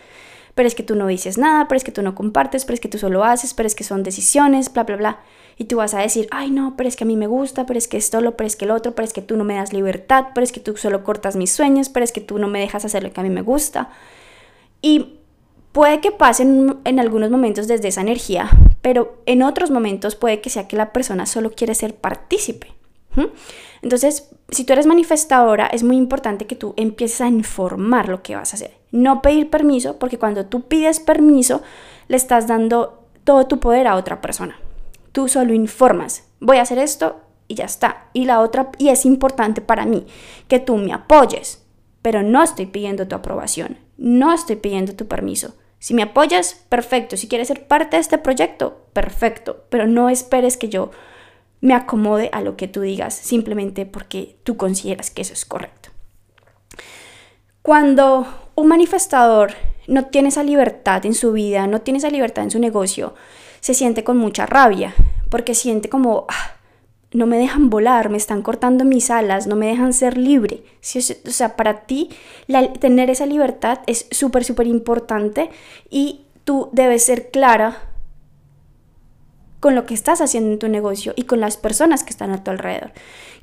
pero es que tú no dices nada, pero es que tú no compartes, pero es que tú solo haces, pero es que son decisiones, bla, bla, bla. Y tú vas a decir, ay no, pero es que a mí me gusta, pero es que esto, lo, pero es que el otro, pero es que tú no me das libertad, pero es que tú solo cortas mis sueños, pero es que tú no me dejas hacer lo que a mí me gusta. Y puede que pasen en algunos momentos desde esa energía, pero en otros momentos puede que sea que la persona solo quiere ser partícipe. Entonces, si tú eres manifestadora, es muy importante que tú empieces a informar lo que vas a hacer. No pedir permiso, porque cuando tú pides permiso, le estás dando todo tu poder a otra persona. Tú solo informas, voy a hacer esto y ya está. Y la otra, y es importante para mí que tú me apoyes, pero no estoy pidiendo tu aprobación, no estoy pidiendo tu permiso. Si me apoyas, perfecto. Si quieres ser parte de este proyecto, perfecto. Pero no esperes que yo me acomode a lo que tú digas simplemente porque tú consideras que eso es correcto. Cuando un manifestador no tiene esa libertad en su vida, no tiene esa libertad en su negocio, se siente con mucha rabia, porque siente como, ah, no me dejan volar, me están cortando mis alas, no me dejan ser libre. o sea, para ti tener esa libertad es súper, súper importante y tú debes ser clara con lo que estás haciendo en tu negocio y con las personas que están a tu alrededor.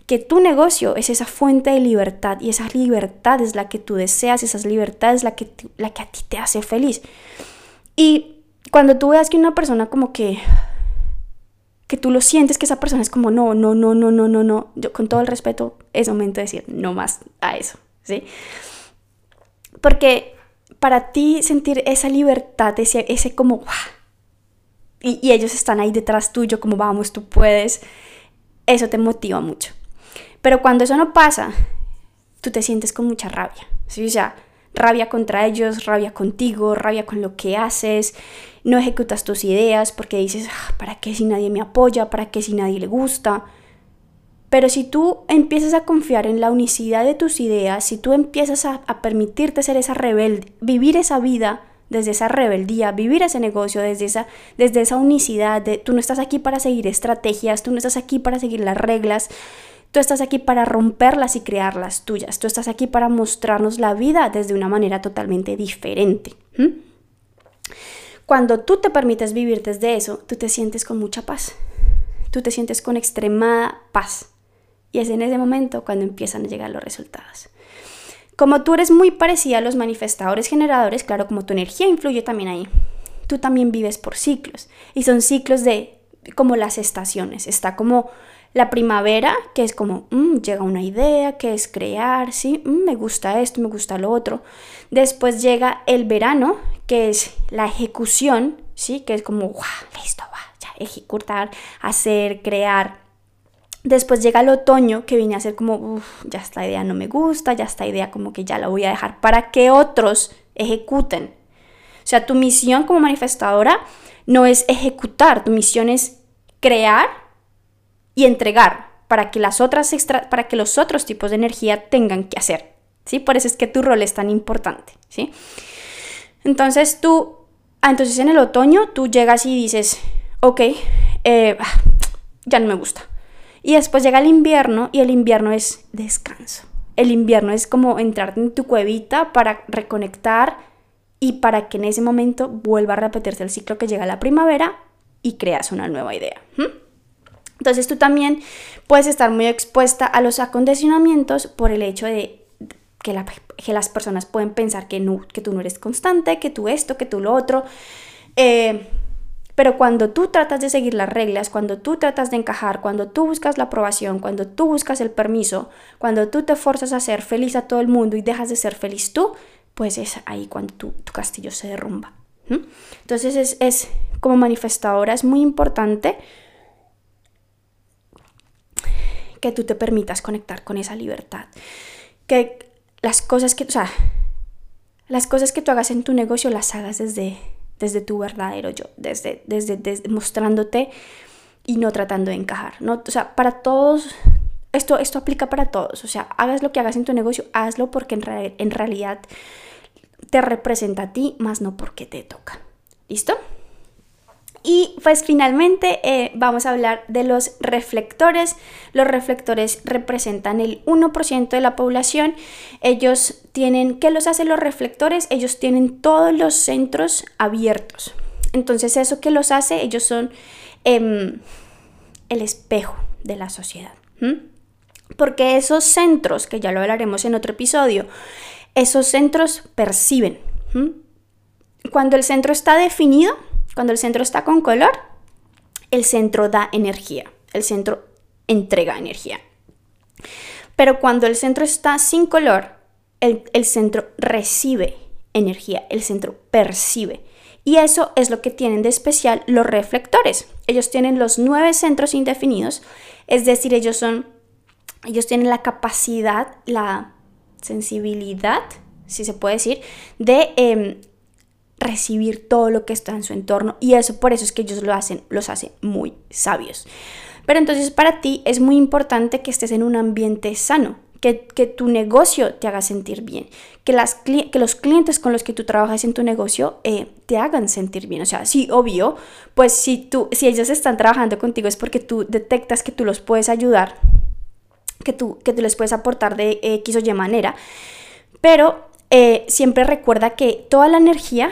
Que tu negocio es esa fuente de libertad y esa libertad es la que tú deseas, esa libertad es la que, la que a ti te hace feliz. Y cuando tú veas que una persona como que que tú lo sientes que esa persona es como no, no, no, no, no, no, no, yo con todo el respeto es momento de decir no más a eso, ¿sí? Porque para ti sentir esa libertad, ese, ese como y, ellos están ahí detrás tuyo como vamos, tú puedes, eso te motiva mucho. Pero cuando eso no pasa, tú te sientes con mucha rabia, ¿sí? O sea, rabia contra ellos, rabia contigo, rabia con lo que haces, no ejecutas tus ideas porque dices, ah, ¿para qué si nadie me apoya? ¿Para qué si nadie le gusta? Pero si tú empiezas a confiar en la unicidad de tus ideas, si tú empiezas a, a permitirte ser esa rebelde, vivir esa vida desde esa rebeldía, vivir ese negocio desde esa, desde esa unicidad, tú no estás aquí para seguir estrategias, tú no estás aquí para seguir las reglas, tú estás aquí para romperlas y crear las tuyas, tú estás aquí para mostrarnos la vida desde una manera totalmente diferente. Cuando tú te permites vivir desde eso, tú te sientes con mucha paz, tú te sientes con extremada paz. Y es en ese momento cuando empiezan a llegar los resultados. Como tú eres muy parecida a los manifestadores generadores, claro, como tu energía influye también ahí, tú también vives por ciclos. Y son ciclos de como las estaciones. Está como la primavera, que es como, mm, llega una idea, que es crear, ¿sí? Mm, me gusta esto, me gusta lo otro. Después llega el verano, que es la ejecución, ¿sí? Que es como, listo, va, ya, ejecutar, hacer, crear. Después llega el otoño que viene a ser como, ya esta idea no me gusta, ya esta idea como que ya la voy a dejar para que otros ejecuten. O sea, tu misión como manifestadora no es ejecutar, tu misión es crear y entregar para que, las otras extra, para que los otros tipos de energía tengan que hacer. ¿sí? Por eso es que tu rol es tan importante. ¿sí? Entonces tú, ah, entonces en el otoño tú llegas y dices, ok, eh, ah, ya no me gusta y después llega el invierno y el invierno es descanso. El invierno es como entrar en tu cuevita para reconectar y para que en ese momento vuelva a repetirse el ciclo que llega la primavera y creas una nueva idea. Entonces tú también puedes estar muy expuesta a los acondicionamientos por el hecho de que, las personas pueden pensar que, no, que tú no eres constante, que tú esto, que tú lo otro. Eh, pero cuando tú tratas de seguir las reglas, cuando tú tratas de encajar, cuando tú buscas la aprobación, cuando tú buscas el permiso, cuando tú te forzas a ser feliz a todo el mundo y dejas de ser feliz tú, pues es ahí cuando tu, castillo se derrumba. Entonces es, como manifestadora, es muy importante que tú te permitas conectar con esa libertad. Que las cosas que, o sea, las cosas que tú hagas en tu negocio las hagas desde desde tu verdadero yo, desde, desde, mostrándote y no tratando de encajar. ¿no? O sea, para todos, esto, esto aplica para todos. O sea, hagas lo que hagas en tu negocio, hazlo porque en, en realidad te representa a ti, más no porque te toca. ¿Listo? Y pues finalmente eh, vamos a hablar de los reflectores. Los reflectores representan el 1% de la población. Ellos tienen, ¿qué los hacen los reflectores? Ellos tienen todos los centros abiertos. Entonces eso que los hace, ellos son em, el espejo de la sociedad. Porque esos centros, que ya lo hablaremos en otro episodio, esos centros perciben. Cuando el centro está definido, cuando el centro está con color, el centro da energía, el centro entrega energía. Pero cuando el centro está sin color, el, centro recibe energía, el centro percibe. Y eso es lo que tienen de especial los reflectores. Ellos tienen los nueve centros indefinidos, es decir, ellos son, ellos tienen la capacidad, la sensibilidad, si se puede decir, de em, recibir todo lo que está en su entorno y eso por eso es que ellos lo hacen, los hacen muy sabios. Pero entonces para ti es muy importante que estés en un ambiente sano, que, tu negocio te haga sentir bien, que, las, que los clientes con los que tú trabajas en tu negocio eh, te hagan sentir bien. O sea, sí, obvio, pues si, tú, si ellos están trabajando contigo es porque tú detectas que tú los puedes ayudar, que tú, que tú les puedes aportar de X o Y manera, pero eh, siempre recuerda que toda la energía,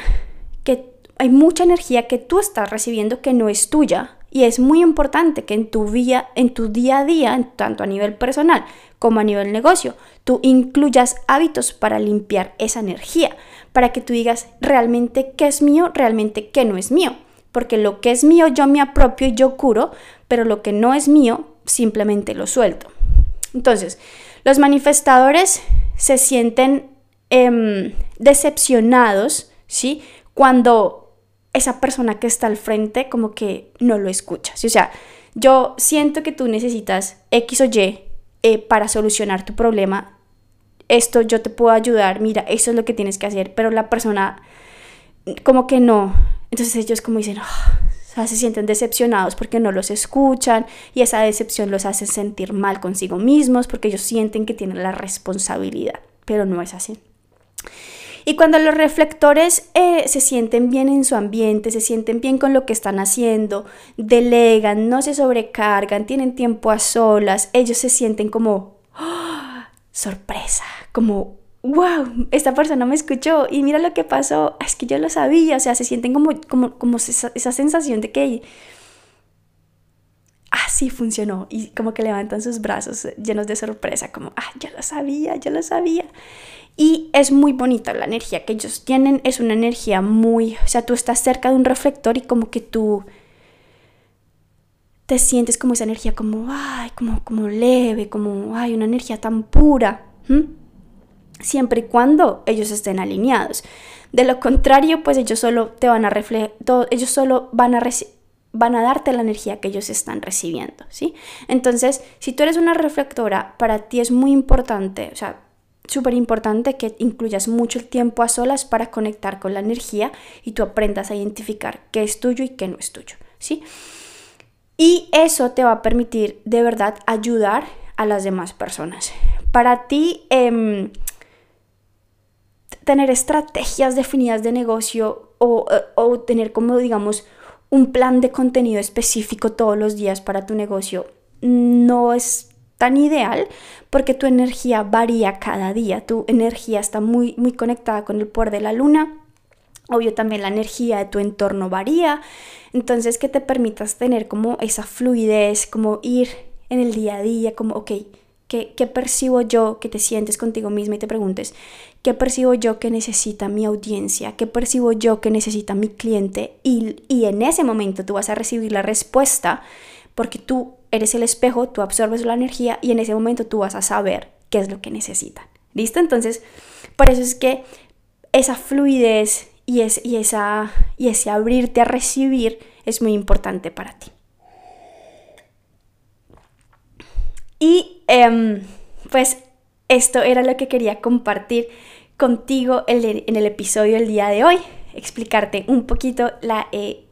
que hay mucha energía que tú estás recibiendo que no es tuya. Y es muy importante que en tu, vía, en tu día a día, tanto a nivel personal como a nivel negocio, tú incluyas hábitos para limpiar esa energía, para que tú digas realmente qué es mío, realmente qué no es mío. Porque lo que es mío yo me apropio y yo curo, pero lo que no es mío simplemente lo suelto. Entonces, los manifestadores se sienten Em, decepcionados, ¿sí? Cuando esa persona que está al frente como que no lo escucha, O sea, yo siento que tú necesitas X o Y eh, para solucionar tu problema. Esto yo te puedo ayudar, mira, eso es lo que tienes que hacer, pero la persona como que no. Entonces ellos como dicen, ah", o sea, se sienten decepcionados porque no los escuchan y esa decepción los hace sentir mal consigo mismos porque ellos sienten que tienen la responsabilidad, pero no es así. Y cuando los reflectores eh, se sienten bien en su ambiente, se sienten bien con lo que están haciendo, delegan, no se sobrecargan, tienen tiempo a solas, ellos se sienten como ¡oh! sorpresa, como wow, esta persona me escuchó y mira lo que pasó, es que yo lo sabía, o sea, se sienten como, como, como esa, esa sensación de que así ah, funcionó y como que levantan sus brazos llenos de sorpresa, como, ah, yo lo sabía, yo lo sabía. Y es muy bonita la energía que ellos tienen, es una energía muy, o sea, tú estás cerca de un reflector y como que tú te sientes como esa energía como, ay, como, como leve, como, ay, una energía tan pura. Siempre y cuando ellos estén alineados. De lo contrario, pues ellos solo te van a reflejar, ellos solo van a van a darte la energía que ellos están recibiendo, ¿sí? Entonces, si tú eres una reflectora, para ti es muy importante, o sea, súper importante que incluyas mucho el tiempo a solas para conectar con la energía y tú aprendas a identificar qué es tuyo y qué no es tuyo, ¿sí? Y eso te va a permitir de verdad ayudar a las demás personas. Para ti, em, tener estrategias definidas de negocio o, o tener como, digamos, un plan de contenido específico todos los días para tu negocio no es tan ideal porque tu energía varía cada día, tu energía está muy, muy conectada con el poder de la luna. Obvio también la energía de tu entorno varía, entonces que te permitas tener como esa fluidez, como ir en el día a día, como, ok, ¿qué, qué percibo yo? Que te sientes contigo misma y te preguntes, ¿qué percibo yo que necesita mi audiencia? ¿Qué percibo yo que necesita mi cliente? Y, y en ese momento tú vas a recibir la respuesta porque tú eres el espejo, tú absorbes la energía y en ese momento tú vas a saber qué es lo que necesitan. ¿Listo? Entonces, por eso es que esa fluidez y, es, y, esa, y ese abrirte a recibir es muy importante para ti. Y em, pues esto era lo que quería compartir contigo en el episodio del día de hoy, explicarte un poquito la eh,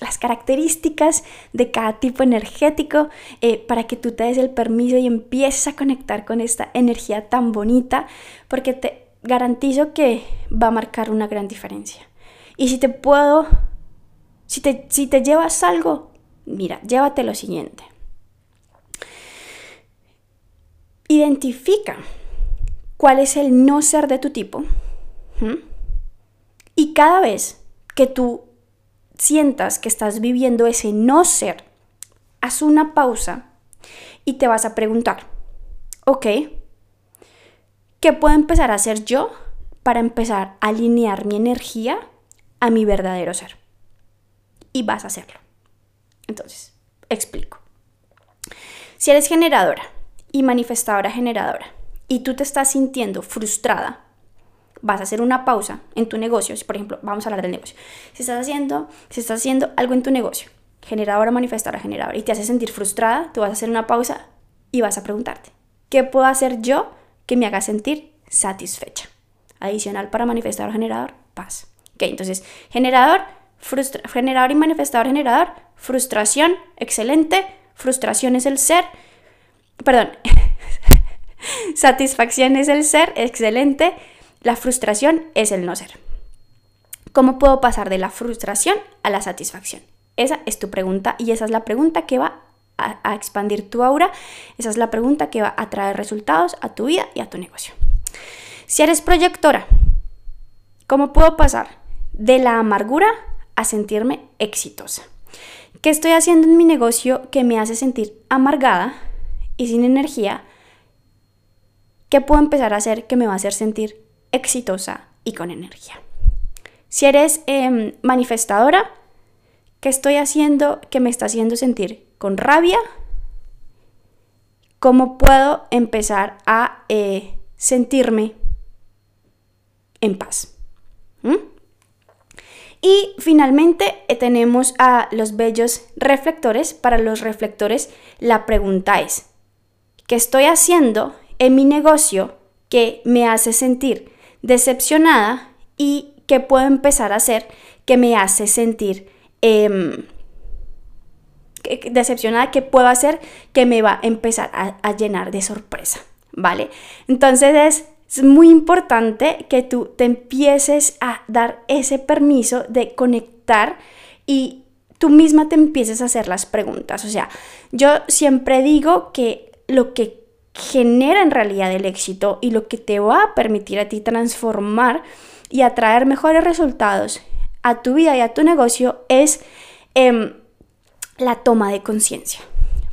las características de cada tipo energético eh, para que tú te des el permiso y empieces a conectar con esta energía tan bonita porque te garantizo que va a marcar una gran diferencia. Y si te puedo Si te, si te llevas algo, mira, llévate lo siguiente. Identifica cuál es el no ser de tu tipo. Y cada vez que tú sientas que estás viviendo ese no ser, haz una pausa y te vas a preguntar, ok, ¿qué puedo empezar a hacer yo para empezar a alinear mi energía a mi verdadero ser? Y vas a hacerlo. Entonces, explico. Si eres generadora y manifestadora generadora y tú te estás sintiendo frustrada, vas a hacer una pausa en tu negocio. Por ejemplo, vamos a hablar del negocio. Si estás haciendo, si estás haciendo algo en tu negocio, generadora, manifestadora, generadora, y te hace sentir frustrada, tú vas a hacer una pausa y vas a preguntarte, ¿qué puedo hacer yo que me haga sentir satisfecha? Adicional para manifestador, generador, paz. Ok, entonces, generador, generador y manifestador, generador, frustración, excelente, frustración es el ser, perdón, satisfacción es el ser, excelente, la frustración es el no ser. ¿Cómo puedo pasar de la frustración a la satisfacción? Esa es tu pregunta y esa es la pregunta que va a, expandir tu aura. Esa es la pregunta que va a traer resultados a tu vida y a tu negocio. Si eres proyectora, ¿cómo puedo pasar de la amargura a sentirme exitosa? ¿Qué estoy haciendo en mi negocio que me hace sentir amargada y sin energía? ¿Qué puedo empezar a hacer que me va a hacer sentir exitosa y con energía? Si eres em, manifestadora, ¿qué estoy haciendo que me está haciendo sentir con rabia, ¿cómo puedo empezar a eh, sentirme en paz? ¿Mm? Y finalmente eh, tenemos a los bellos reflectores. Para los reflectores la pregunta es, ¿qué estoy haciendo en mi negocio que me hace sentir decepcionada y qué puedo empezar a hacer que me hace sentir em, decepcionada que puedo hacer que me va a empezar a, llenar de sorpresa, ¿vale? Entonces es, es muy importante que tú te empieces a dar ese permiso de conectar y tú misma te empieces a hacer las preguntas. O sea, yo siempre digo que lo que genera en realidad el éxito y lo que te va a permitir a ti transformar y atraer mejores resultados a tu vida y a tu negocio es em, la toma de conciencia.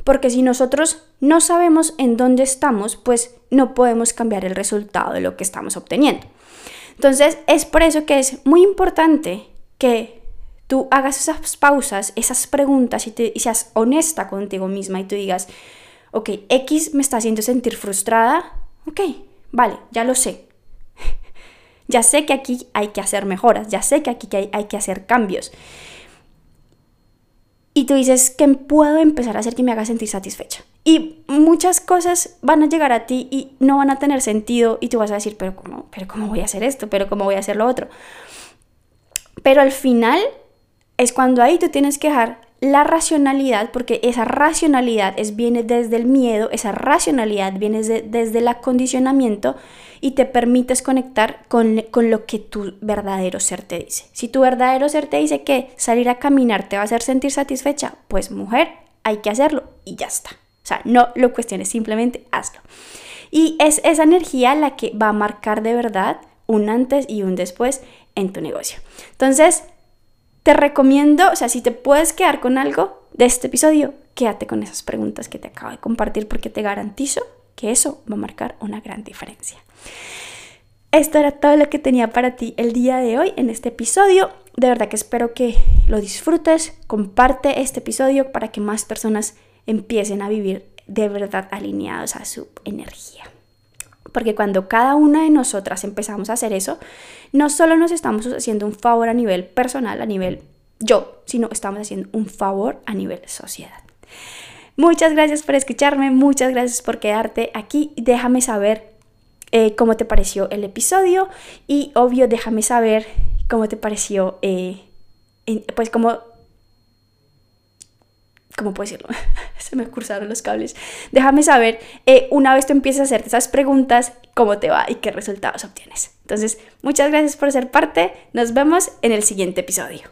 Porque si nosotros no sabemos en dónde estamos, pues no podemos cambiar el resultado de lo que estamos obteniendo. Entonces es por eso que es muy importante que tú hagas esas pausas, esas preguntas y, te, y seas honesta contigo misma y tú digas, ok, X me está haciendo sentir frustrada, ok, vale, ya lo sé. ya sé que aquí hay que hacer mejoras, ya sé que aquí hay, hay que hacer cambios y tú dices que puedo empezar a hacer que me haga sentir satisfecha. Y muchas cosas van a llegar a ti y no van a tener sentido y tú vas a decir, pero ¿cómo, pero cómo voy a hacer esto? ¿Pero cómo voy a hacer lo otro? Pero al final es cuando ahí tú tienes que dejar la racionalidad, porque esa racionalidad es, viene desde el miedo, esa racionalidad viene desde el acondicionamiento y te permites conectar con, con, lo que tu verdadero ser te dice. Si tu verdadero ser te dice que salir a caminar te va a hacer sentir satisfecha, pues mujer, hay que hacerlo y ya está. O sea, no lo cuestiones, simplemente hazlo. Y es esa energía la que va a marcar de verdad un antes y un después en tu negocio. Entonces, te recomiendo, o sea, si te puedes quedar con algo de este episodio, quédate con esas preguntas que te acabo de compartir porque te garantizo que eso va a marcar una gran diferencia. Esto era todo lo que tenía para ti el día de hoy en este episodio. De verdad que espero que lo disfrutes. Comparte este episodio para que más personas empiecen a vivir de verdad alineados a su energía. Porque cuando cada una de nosotras empezamos a hacer eso, no solo nos estamos haciendo un favor a nivel personal, a nivel yo, sino estamos haciendo un favor a nivel sociedad. Muchas gracias por escucharme, muchas gracias por quedarte aquí. Déjame saber eh, cómo te pareció el episodio y obvio déjame saber cómo te pareció, eh, pues cómo ¿cómo puedo decirlo? Se me cruzaron los cables. Déjame saber, eh, una vez tú empieces a hacerte esas preguntas, cómo te va y qué resultados obtienes. Entonces, muchas gracias por ser parte. Nos vemos en el siguiente episodio.